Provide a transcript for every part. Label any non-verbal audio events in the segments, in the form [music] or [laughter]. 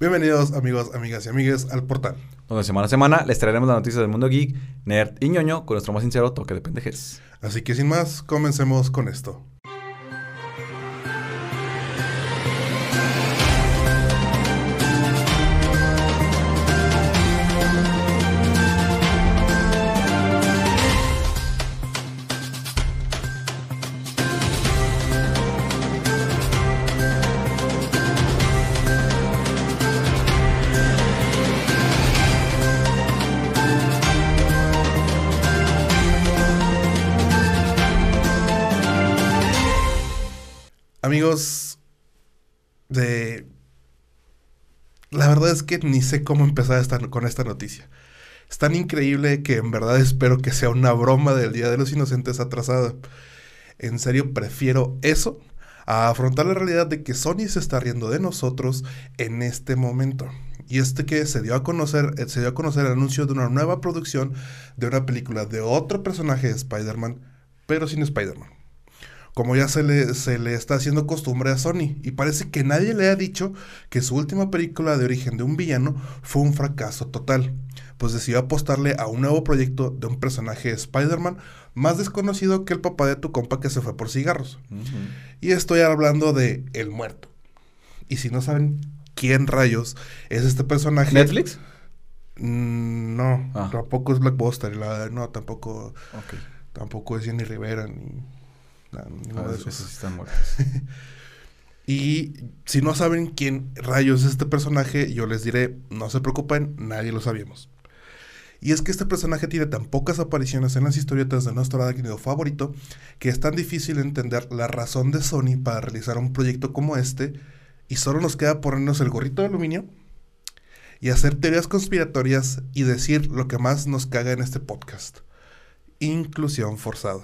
Bienvenidos amigos, amigas y amigues al portal. Donde semana a semana les traeremos las noticias del mundo geek, nerd y ñoño con nuestro más sincero toque de pendejes. Así que sin más, comencemos con esto. Amigos, de... La verdad es que ni sé cómo empezar con esta noticia. Es tan increíble que en verdad espero que sea una broma del Día de los Inocentes atrasada. En serio, prefiero eso a afrontar la realidad de que Sony se está riendo de nosotros en este momento. Y este que se dio a conocer, eh, se dio a conocer el anuncio de una nueva producción de una película de otro personaje de Spider-Man, pero sin Spider-Man como ya se le, se le está haciendo costumbre a Sony. Y parece que nadie le ha dicho que su última película de origen de un villano fue un fracaso total, pues decidió apostarle a un nuevo proyecto de un personaje de Spider-Man más desconocido que el papá de tu compa que se fue por cigarros. Y estoy hablando de El Muerto. Y si no saben quién rayos es este personaje... ¿Netflix? Mm, no, Ah. tampoco es Blackbuster, la- no, tampoco, tampoco es Jenny Rivera, ni... ninguno Ah, de esos esos. sí están muertos. [laughs] Y si no saben quién rayos es este personaje, yo les diré, no se preocupen, nadie lo sabíamos. Y es que este personaje tiene tan pocas apariciones en las historietas de nuestro arácnido favorito que es tan difícil entender la razón de Sony para realizar un proyecto como este y solo nos queda ponernos el gorrito de aluminio y hacer teorías conspiratorias y decir lo que más nos caga en este podcast. Inclusión forzada.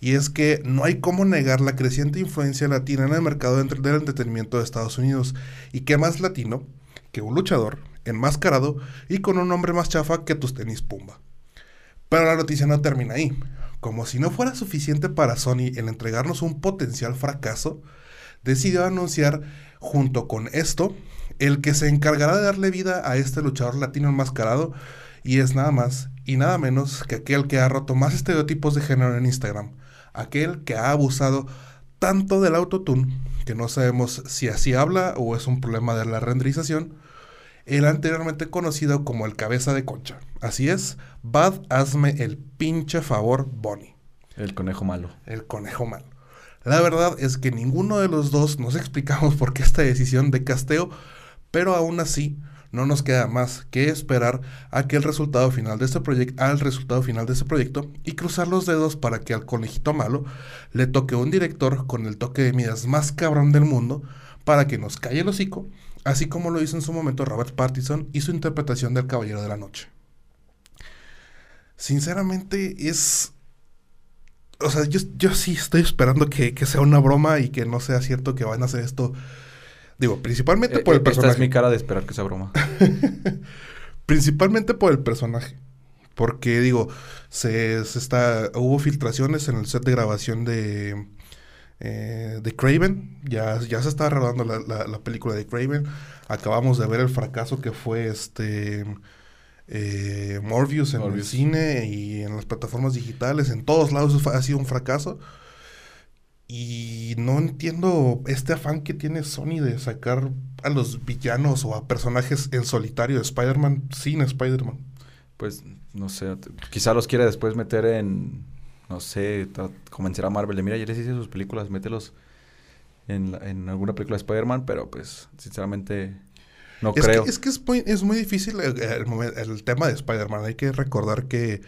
Y es que no hay cómo negar la creciente influencia latina en el mercado del entretenimiento de Estados Unidos. Y qué más latino que un luchador enmascarado y con un nombre más chafa que tus tenis Pumba. Pero la noticia no termina ahí. Como si no fuera suficiente para Sony el entregarnos un potencial fracaso, decidió anunciar junto con esto el que se encargará de darle vida a este luchador latino enmascarado y es nada más y nada menos que aquel que ha roto más estereotipos de género en Instagram, aquel que ha abusado tanto del autotune que no sabemos si así habla o es un problema de la renderización, el anteriormente conocido como el cabeza de concha. Así es, Bad hazme el pinche favor, Bonnie El conejo malo. el conejo malo. La verdad es que ninguno de los dos nos explicamos por qué esta decisión de casteo, pero aún así no nos queda más que esperar a que el resultado final de este proyecto, al resultado final de este proyecto y cruzar los dedos para que al conejito malo le toque un director con el toque de midas más cabrón del mundo para que nos calle el hocico, así como lo hizo en su momento Robert Pattinson y su interpretación del Caballero de la Noche. Sinceramente es o sea, yo, yo sí estoy esperando que, que sea una broma y que no sea cierto que van a hacer esto. Digo, principalmente Eh, por el eh, Esta es personaje. mi cara de esperar que sea broma. [laughs] Principalmente por el personaje. Porque, digo, se, se está. Hubo filtraciones en el set de grabación de. eh, de Craven. Ya, ya se está rodando la, la- la película de Craven. Acabamos de ver el fracaso que fue este. eh, Morbius en el cine y en las plataformas digitales. En todos lados ha sido un fracaso. Y no entiendo este afán que tiene Sony de sacar a los villanos o a personajes en solitario de Spider-Man sin Spider-Man. Pues, no sé. Quizá los quiere después meter en. No sé, convencer a Marvel de, mira, ya les hice sus películas, mételos en, la- en alguna película de Spider-Man, pero pues, sinceramente, no es, creo. Que, es que es muy, es muy difícil el, el tema de Spider-Man. Hay que recordar que,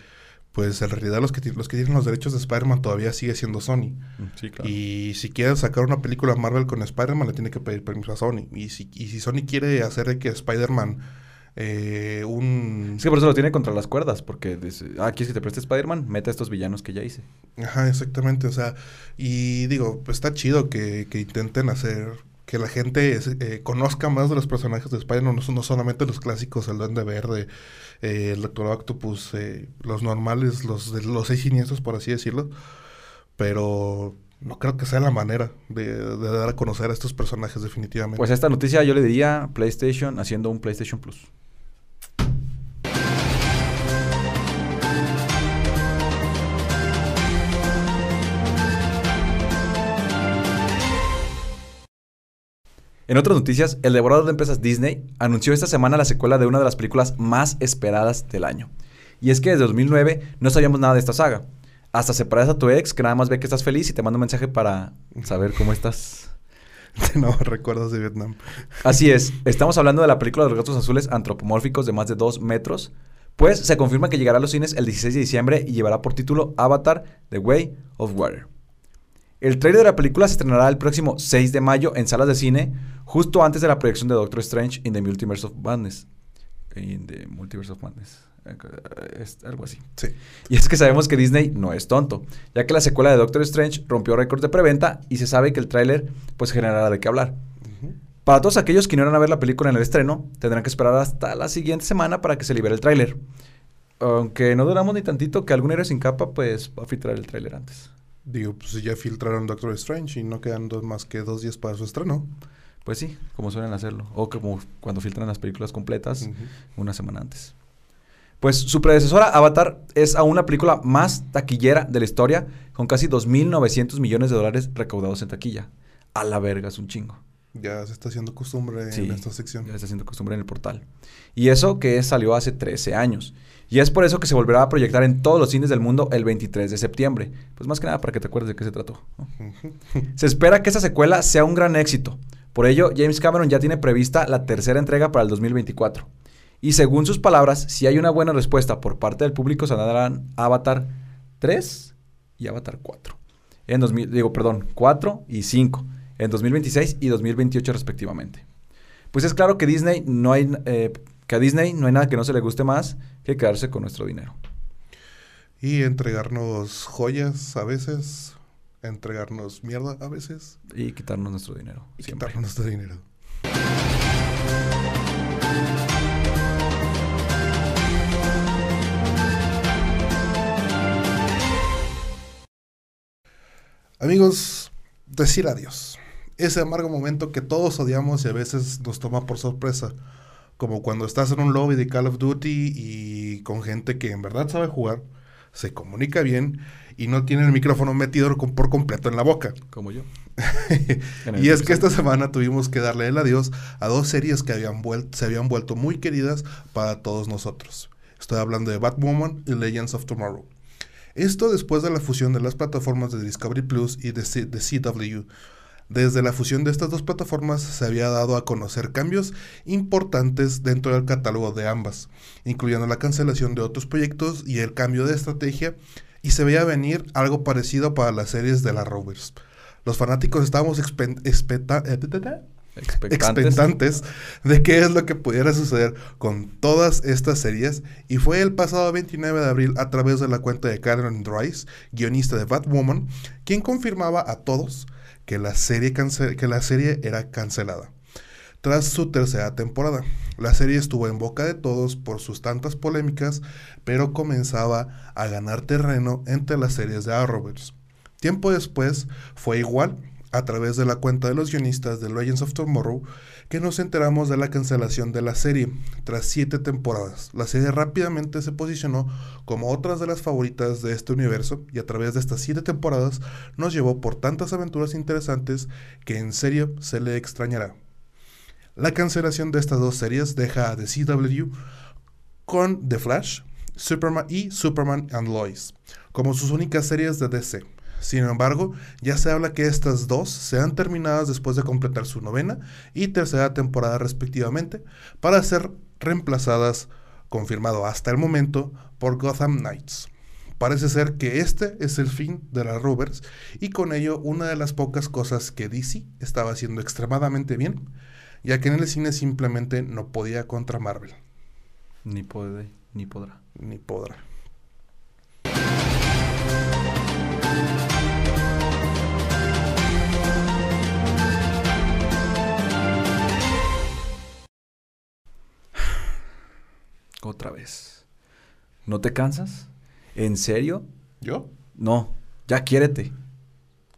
pues, en realidad los que, los que tienen los derechos de Spider-Man todavía sigue siendo Sony. Mm, Sí, claro. Y si quiere sacar una película Marvel con Spider-Man, le tiene que pedir permiso a Sony. Y si, y si Sony quiere hacer de que Spider-Man eh, un... Es que por eso lo tiene contra las cuerdas, porque dice, ah, ¿quieres que te preste Spider-Man? Mete a estos villanos que ya hice. Ajá, exactamente, o sea, y digo, pues está chido que, que intenten hacer que la gente eh, conozca más de los personajes de Spider-Man, no, son- no solamente los clásicos, el Duende Verde, eh, el Doctor Octopus, eh, los normales, los de los seis siniestros, por así decirlo, pero no creo que sea la manera de, de dar a conocer a estos personajes definitivamente. Pues esta noticia yo le diría PlayStation haciendo un PlayStation Plus. En otras noticias, el devorador de empresas Disney anunció esta semana la secuela de una de las películas más esperadas del año. Y es que desde 2009 no sabíamos nada de esta saga. Hasta separas a tu ex que nada más ve que estás feliz y te manda un mensaje para saber cómo estás. [laughs] no recuerdas de Vietnam. Así es, [laughs] estamos hablando de la película de los gatos azules antropomórficos de más de 2 metros. Pues se confirma que llegará a los cines el 16 de diciembre y llevará por título Avatar The Way of Water. El trailer de la película se estrenará el próximo 6 de mayo en salas de cine, justo antes de la proyección de Doctor Strange in the Multiverse of Madness. In the Multiverse of Madness. Es algo así. Sí. Y es que sabemos que Disney no es tonto, ya que la secuela de Doctor Strange rompió récords de preventa y se sabe que el tráiler pues generará de qué hablar. Para todos aquellos que no irán a ver la película en el estreno, tendrán que esperar hasta la siguiente semana para que se libere el tráiler. Aunque no duramos ni tantito que algún héroe sin capa pues va a filtrar el tráiler antes. Digo, pues ya filtraron Doctor Strange y no quedan dos, más que dos días para su estreno. Pues sí, como suelen hacerlo. O como cuando filtran las películas completas una semana antes. Pues su predecesora Avatar es aún la película más taquillera de la historia, con casi 2.900 millones de dólares recaudados en taquilla. A la verga, es un chingo. Ya se está haciendo costumbre Sí, en esta sección. Ya está haciendo costumbre en el portal. Y eso que salió hace 13 años. Y es por eso que se volverá a proyectar en todos los cines del mundo el 23 de septiembre. Pues más que nada para que te acuerdes de qué se trató. Se espera que esta secuela sea un gran éxito. Por ello, James Cameron ya tiene prevista la tercera entrega para el 2024. Y según sus palabras, si hay una buena respuesta por parte del público, se darán Avatar 3 y Avatar 4. En 2000, digo, perdón, 4 y 5. En 2026 y 2028 respectivamente. Pues es claro que Disney no hay, eh, que a Disney no hay nada que no se le guste más que quedarse con nuestro dinero. Y entregarnos joyas a veces, entregarnos mierda a veces Y quitarnos nuestro dinero. y siempre. quitarnos nuestro dinero. Amigos, decir adiós. Ese amargo momento que todos odiamos y a veces nos toma por sorpresa. Como cuando estás en un lobby de Call of Duty y con gente que en verdad sabe jugar, se comunica bien y no tiene el micrófono metido por completo en la boca. Como yo. [laughs] Y es que esta semana tuvimos que darle el adiós a dos series que habían se habían vuelto muy queridas para todos nosotros. Estoy hablando de Batwoman y Legends of Tomorrow. Esto después de la fusión de las plataformas de Discovery Plus y de, C- de CW. Desde la fusión de estas dos plataformas se había dado a conocer cambios importantes dentro del catálogo de ambas, incluyendo la cancelación de otros proyectos y el cambio de estrategia, y se veía venir algo parecido para las series de la Rovers. Los fanáticos estábamos expen- expecta- ta, ta, ta, Expectantes. de qué es lo que pudiera suceder con todas estas series y fue el pasado 29 de abril a través de la cuenta de Karen Dries, guionista de Batwoman, quien confirmaba a todos que la serie, que la serie era cancelada. Tras su tercera temporada, la serie estuvo en boca de todos por sus tantas polémicas, pero comenzaba a ganar terreno entre las series de Arrowverse. Tiempo después fue igual a través de la cuenta de los guionistas de Legends of Tomorrow que nos enteramos de la cancelación de la serie tras siete temporadas. La serie rápidamente se posicionó como otras de las favoritas de este universo y a través de estas siete temporadas nos llevó por tantas aventuras interesantes que en serio se le extrañará. La cancelación de estas dos series deja a The CW con The Flash, Superman y Superman and Lois como sus únicas series de DC. Sin embargo, ya se habla que estas dos sean terminadas después de completar su novena y tercera temporada respectivamente, para ser reemplazadas, confirmado hasta el momento, por Gotham Knights. Parece ser que este es el fin de las Rovers y con ello una de las pocas cosas que DC estaba haciendo extremadamente bien, ya que en el cine simplemente no podía contra Marvel, Ni puede, ni podrá. ni podrá. Otra vez. ¿No te cansas? ¿En serio? ¿Yo? No, ya quiérete.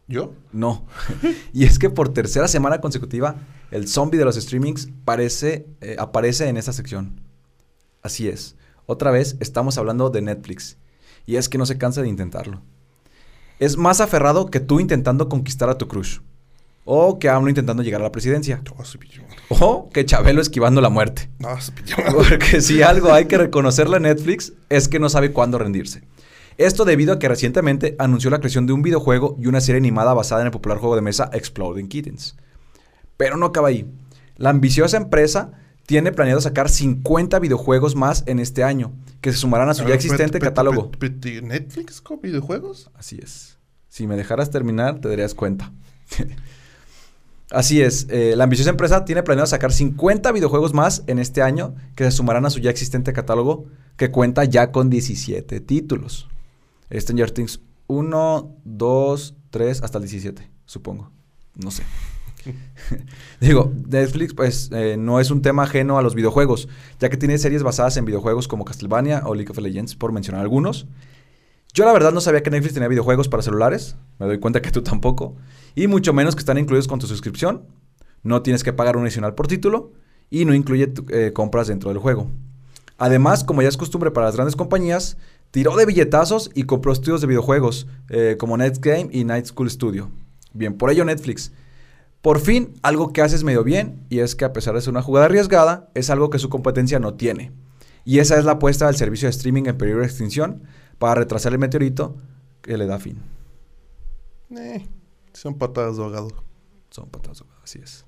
¿Yo? No. [laughs] [laughs] y es que por tercera semana consecutiva, el zombie de los streamings parece, eh, aparece en esta sección. Así es. Otra vez estamos hablando de Netflix. Y es que no se cansa de intentarlo. Es más aferrado que tú intentando conquistar a tu crush. O que AMLO intentando llegar a la presidencia. O que Chabelo esquivando la muerte. Porque si algo hay que reconocerle a Netflix es que no sabe cuándo rendirse. Esto debido a que recientemente anunció la creación de un videojuego y una serie animada basada en el popular juego de mesa Exploding Kittens. Pero no acaba ahí. La ambiciosa empresa tiene planeado sacar 50 videojuegos más en este año, que se sumarán a su ya existente catálogo. ¿Netflix con videojuegos? Así es. Si me dejaras terminar, te darías cuenta. [laughs] Así es, eh, la ambiciosa empresa tiene planeado sacar 50 videojuegos más en este año que se sumarán a su ya existente catálogo que cuenta ya con 17 títulos. Stranger Things 1, 2, 3, hasta el 17, supongo. No sé. [laughs] Digo, Netflix pues eh, no es un tema ajeno a los videojuegos, ya que tiene series basadas en videojuegos como Castlevania o League of Legends, por mencionar algunos. Yo la verdad no sabía que Netflix tenía videojuegos para celulares, me doy cuenta que tú tampoco, y mucho menos que están incluidos con tu suscripción. No tienes que pagar un adicional por título y no incluye eh, compras dentro del juego. Además, como ya es costumbre para las grandes compañías, tiró de billetazos y compró estudios de videojuegos eh, como Netgame y Night School Studio. Bien, por ello Netflix. Por fin, algo que haces medio bien, y es que a pesar de ser una jugada arriesgada, es algo que su competencia no tiene. Y esa es la apuesta del servicio de streaming en periodo de extinción para retrasar el meteorito que le da fin. Eh, son patadas de ahogado. Son patadas de ahogado, así es.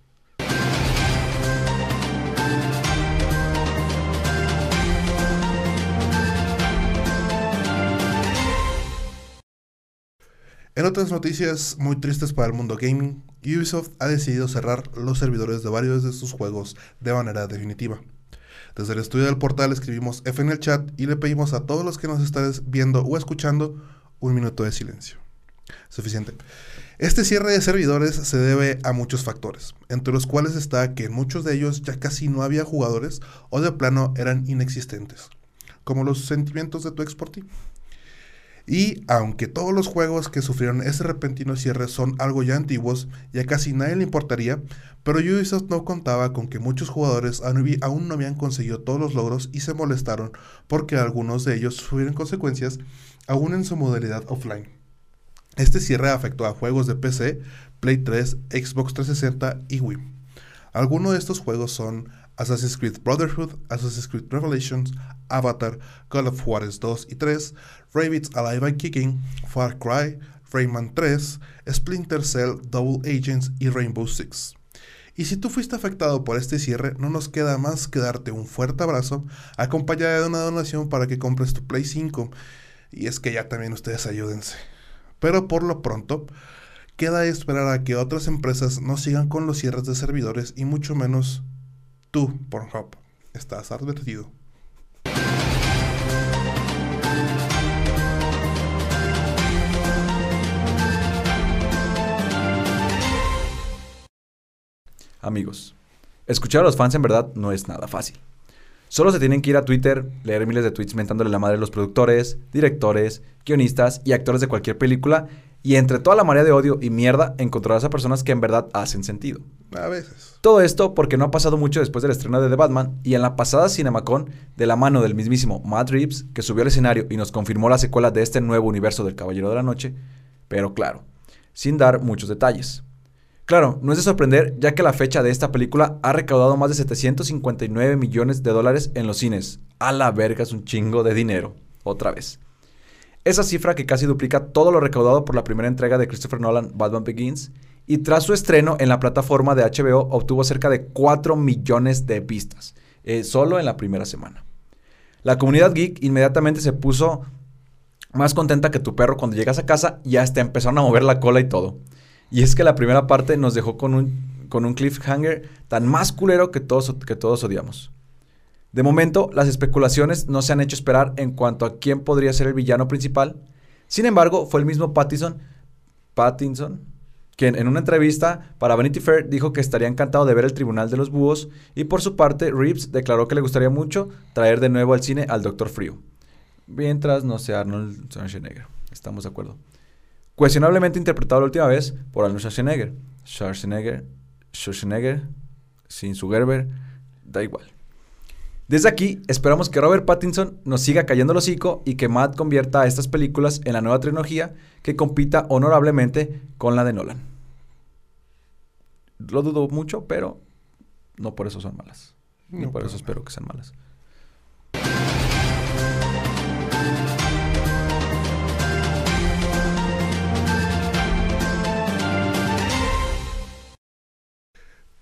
En otras noticias muy tristes para el mundo gaming, Ubisoft ha decidido cerrar los servidores de varios de sus juegos de manera definitiva. Desde el estudio del portal escribimos F en el chat y le pedimos a todos los que nos están viendo o escuchando un minuto de silencio. Suficiente. Este cierre de servidores se debe a muchos factores, entre los cuales está que en muchos de ellos ya casi no había jugadores o de plano eran inexistentes, como los sentimientos de tu ex por ti. Y aunque todos los juegos que sufrieron ese repentino cierre son algo ya antiguos y a casi nadie le importaría, pero Ubisoft no contaba con que muchos jugadores aún no habían conseguido todos los logros y se molestaron porque algunos de ellos sufrieron consecuencias aún en su modalidad offline. Este cierre afectó a juegos de PC, Play 3, Xbox 360 y Wii. Algunos de estos juegos son Assassin's Creed Brotherhood, Assassin's Creed Revelations, Avatar, Call of Juarez 2 y 3, Rabbids Alive and Kicking, Far Cry, Rayman 3, Splinter Cell, Double Agents y Rainbow Six. Y si tú fuiste afectado por este cierre, no nos queda más que darte un fuerte abrazo, acompañado de una donación para que compres tu Play 5. Y es que ya también ustedes ayúdense. Pero por lo pronto, queda esperar a que otras empresas no sigan con los cierres de servidores y mucho menos tú, Pornhub. Estás advertido. Amigos, escuchar a los fans en verdad no es nada fácil. Solo se tienen que ir a Twitter, leer miles de tweets mentándole la madre a los productores, directores, guionistas y actores de cualquier película y entre toda la marea de odio y mierda encontrarás a personas que en verdad hacen sentido. A veces. Todo esto porque no ha pasado mucho después del estreno de The Batman y en la pasada Cinemacon, de la mano del mismísimo Matt Reeves, que subió al escenario y nos confirmó la secuela de este nuevo universo del Caballero de la Noche, pero claro, sin dar muchos detalles. Claro, no es de sorprender ya que la fecha de esta película ha recaudado más de 759 millones de dólares en los cines. A la verga es un chingo de dinero. Otra vez. Esa cifra que casi duplica todo lo recaudado por la primera entrega de Christopher Nolan, Batman Begins, y tras su estreno en la plataforma de HBO obtuvo cerca de 4 millones de vistas, eh, solo en la primera semana. La comunidad geek inmediatamente se puso más contenta que tu perro cuando llegas a casa y hasta empezaron a mover la cola y todo. Y es que la primera parte nos dejó con un, con un cliffhanger tan más culero que todos, que todos odiamos. De momento, las especulaciones no se han hecho esperar en cuanto a quién podría ser el villano principal. Sin embargo, fue el mismo Pattinson, Pattinson quien en una entrevista para Vanity Fair dijo que estaría encantado de ver el Tribunal de los Búhos y por su parte Reeves declaró que le gustaría mucho traer de nuevo al cine al Doctor Frío. Mientras no sea Arnold Schwarzenegger. Estamos de acuerdo. cuestionablemente interpretado la última vez por Arnold Schwarzenegger. Schwarzenegger, Schwarzenegger, sin su Gerber, da igual. Desde aquí, esperamos que Robert Pattinson nos siga cayendo el hocico y que Matt convierta a estas películas en la nueva trilogía que compita honorablemente con la de Nolan. Lo dudo mucho, pero no por eso son malas. No, por eso espero que sean malas.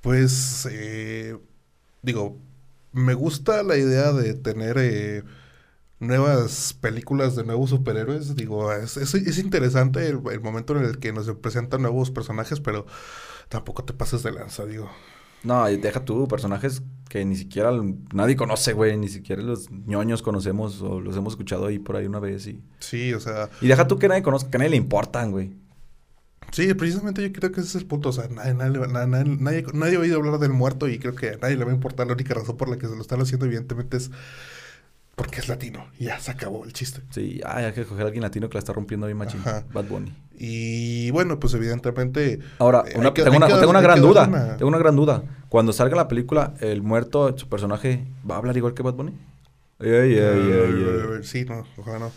Pues, eh, digo, me gusta la idea de tener eh, nuevas películas de nuevos superhéroes. Digo, es, es- es interesante el, el momento en el que nos presentan nuevos personajes, pero tampoco te pases de lanza, digo. No, y deja tú, personajes que ni siquiera nadie conoce, güey. Ni siquiera los ñoños conocemos o los hemos escuchado ahí por ahí una vez. Y, Sí, o sea, y deja tú que nadie conozca, que a nadie le importan, güey. Sí, precisamente yo creo que ese es el punto. O sea, nadie, nadie, na- nadie, nadie- ha oído hablar del muerto y creo que a nadie le va a importar. La única razón por la que se lo están haciendo, evidentemente, es porque es latino. Y ya se acabó el chiste. Sí, ay, hay que coger a alguien latino que la está rompiendo bien machín. Ajá. Bad Bunny. Y bueno, pues evidentemente. Ahora, eh, una- que- tengo, una, tengo gran duda. una- Tengo una gran duda. Cuando salga la película, el muerto, su personaje, ¿va a hablar igual que Bad Bunny? Ey. Sí, no, ojalá no.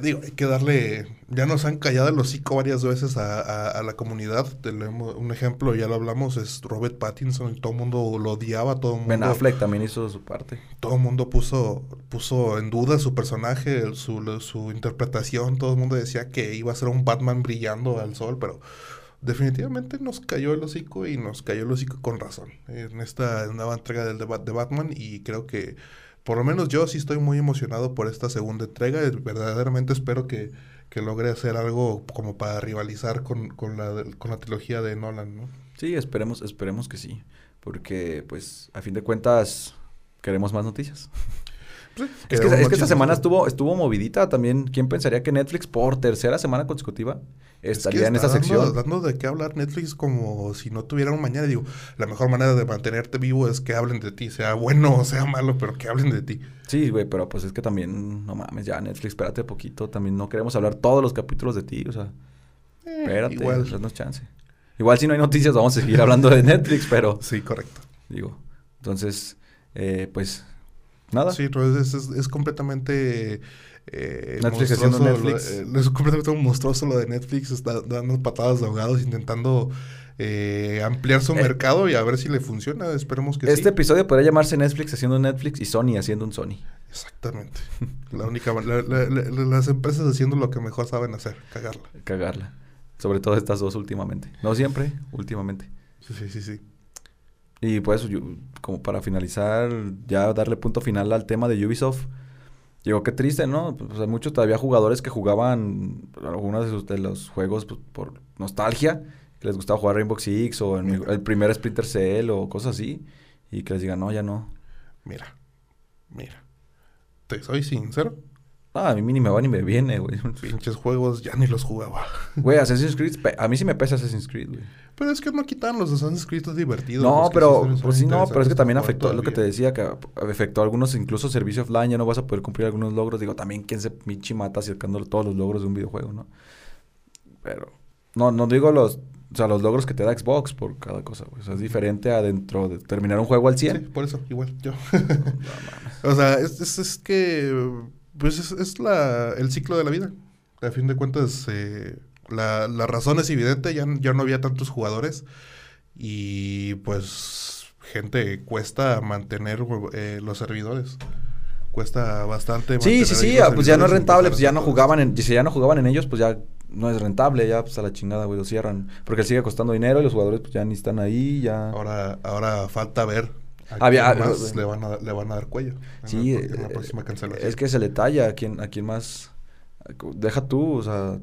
Digo, hay que darle. Ya nos han callado el hocico varias veces a, a- a la comunidad. Tenemos un ejemplo, ya lo hablamos, es Robert Pattinson. Todo el mundo lo odiaba, todo el mundo. Ben Affleck también hizo su parte. Todo el mundo puso, puso en duda su personaje, el- su, su interpretación. Todo el mundo decía que iba a ser un Batman brillando al sol, pero definitivamente nos cayó el hocico y nos cayó el hocico con razón en esta nueva entrega del de Batman. Y creo que, por lo menos yo sí estoy muy emocionado por esta segunda entrega. y Verdaderamente espero que, que logre hacer algo como para rivalizar con, con, la, con la trilogía de Nolan, ¿no? Sí, esperemos, esperemos que sí. Porque, pues, a fin de cuentas, queremos más noticias. [laughs] Es que, es esta semana estuvo, estuvo movidita también. ¿Quién pensaría que Netflix por tercera semana consecutiva Es que estaría en esta dando- sección? Dando de qué hablar Netflix como si no tuviera un mañana. Digo, la mejor manera de mantenerte vivo es que hablen de ti, sea bueno o sea malo, pero que hablen de ti. Sí, güey, pero pues es que también, no mames, ya Netflix, espérate poquito. También no queremos hablar todos los capítulos de ti, o sea, Eh, espérate, igual. danos chance. Igual si no hay noticias vamos a seguir hablando de Netflix, pero Sí, correcto. digo, entonces, eh, pues, nada. Sí, es, es, es completamente. Eh, Netflix haciendo lo- Netflix. eh, es completamente monstruoso lo de Netflix. Está dando patadas de ahogados, intentando eh, ampliar su Eh. mercado y a ver si le funciona. Esperemos que Este sí. episodio podría llamarse Netflix haciendo Netflix y Sony haciendo un Sony. Exactamente. [laughs] La única, la- la- la- las empresas haciendo lo que mejor saben hacer, cagarla. Cagarla. Sobre todo estas dos últimamente. No siempre, últimamente. Sí, sí, sí, sí. Y pues, como para finalizar, ya darle punto final al tema de Ubisoft. Digo, qué triste, ¿no? Pues hay muchos todavía jugadores que jugaban algunos de, los juegos pues, por nostalgia, que les gustaba jugar Rainbow Six o el, el primer Splinter Cell o cosas así, y que les digan, no, ya no. Mira, mira. Te soy sincero, Ah, a mí ni me va ni me viene, güey. [laughs] pinches juegos ya ni los jugaba. Güey, Assassin's Creed, a mí sí me pesa Assassin's Creed, güey. Pero es que no quitan los Assassin's Creed divertidos. No, pero, pues sí, no, pero es que también afectó, jugar lo que te todavía. decía, que afectó a algunos, incluso servicio offline, ya no vas a poder cumplir algunos logros. Digo, también quién se pinche mata acercando todos los logros de un videojuego, ¿no? Pero, no, no digo los, o sea, los logros que te da Xbox por cada cosa, güey. O sea, es diferente a dentro de terminar un juego al 100. Sí, por eso, igual, yo. [laughs] No o sea, es, es, es que, pues es, es la, el ciclo de la vida. A fin de cuentas, eh, la, la razón es evidente, ya, ya no había tantos jugadores y pues gente cuesta mantener eh, los servidores. Cuesta bastante. Sí, sí, sí, ah, pues ya no es rentable, pues ya no jugaban en, si ya no jugaban en ellos, pues ya no es rentable, ya pues a la chingada, güey, lo cierran. Porque sigue costando dinero y los jugadores pues ya ni están ahí, ya. Ahora, ahora falta ver Había- más ah, le, van a, le van a dar cuello en, Sí, la, en la eh, próxima cancelación. es que se le talla a quien, a quien más. Deja tú, o sea.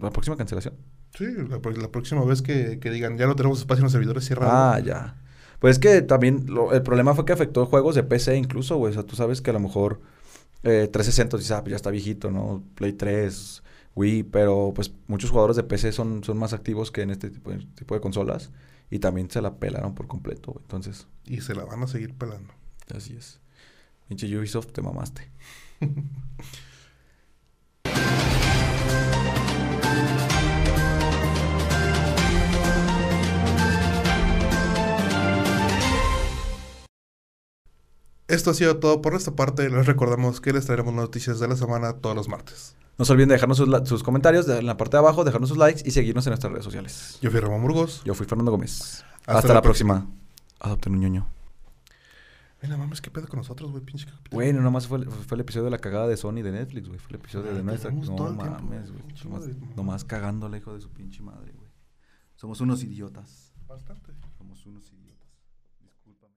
La próxima cancelación. Sí, la, la próxima vez que, que digan ya no tenemos espacio en los servidores, cierra. Ah, ya. Pues es que también lo- el problema fue que afectó juegos de PC incluso, güey. O sea, tú sabes que a lo mejor eh, 360 dices, ah, pues ya está viejito, ¿no? Play 3, Wii, pero pues muchos jugadores de PC son, son más activos que en este tipo de, tipo de consolas y también se la pelaron por completo, entonces. Y se la van a seguir pelando. Así es. Pinche Ubisoft, te mamaste. Esto ha sido todo por esta parte. Les recordamos que les traeremos noticias de la semana todos los martes. No se olviden de dejarnos sus, comentarios en la parte de abajo, dejarnos sus likes y seguirnos en nuestras redes sociales. Yo fui Ramón Burgos. Yo fui Fernando Gómez. Hasta, la, próxima. Adopten un ñoño. Eh, Mira, mames, qué pedo con nosotros, güey, pinche capitán. Güey, nomás fue, el episodio de la cagada de Sony de Netflix, güey. Fue el episodio Ay, de nuestra. No todo mames, güey. Nomás, nomás cagándole, hijo de su pinche madre, güey. Somos unos idiotas. Bastante. Somos unos idiotas. Disculpa.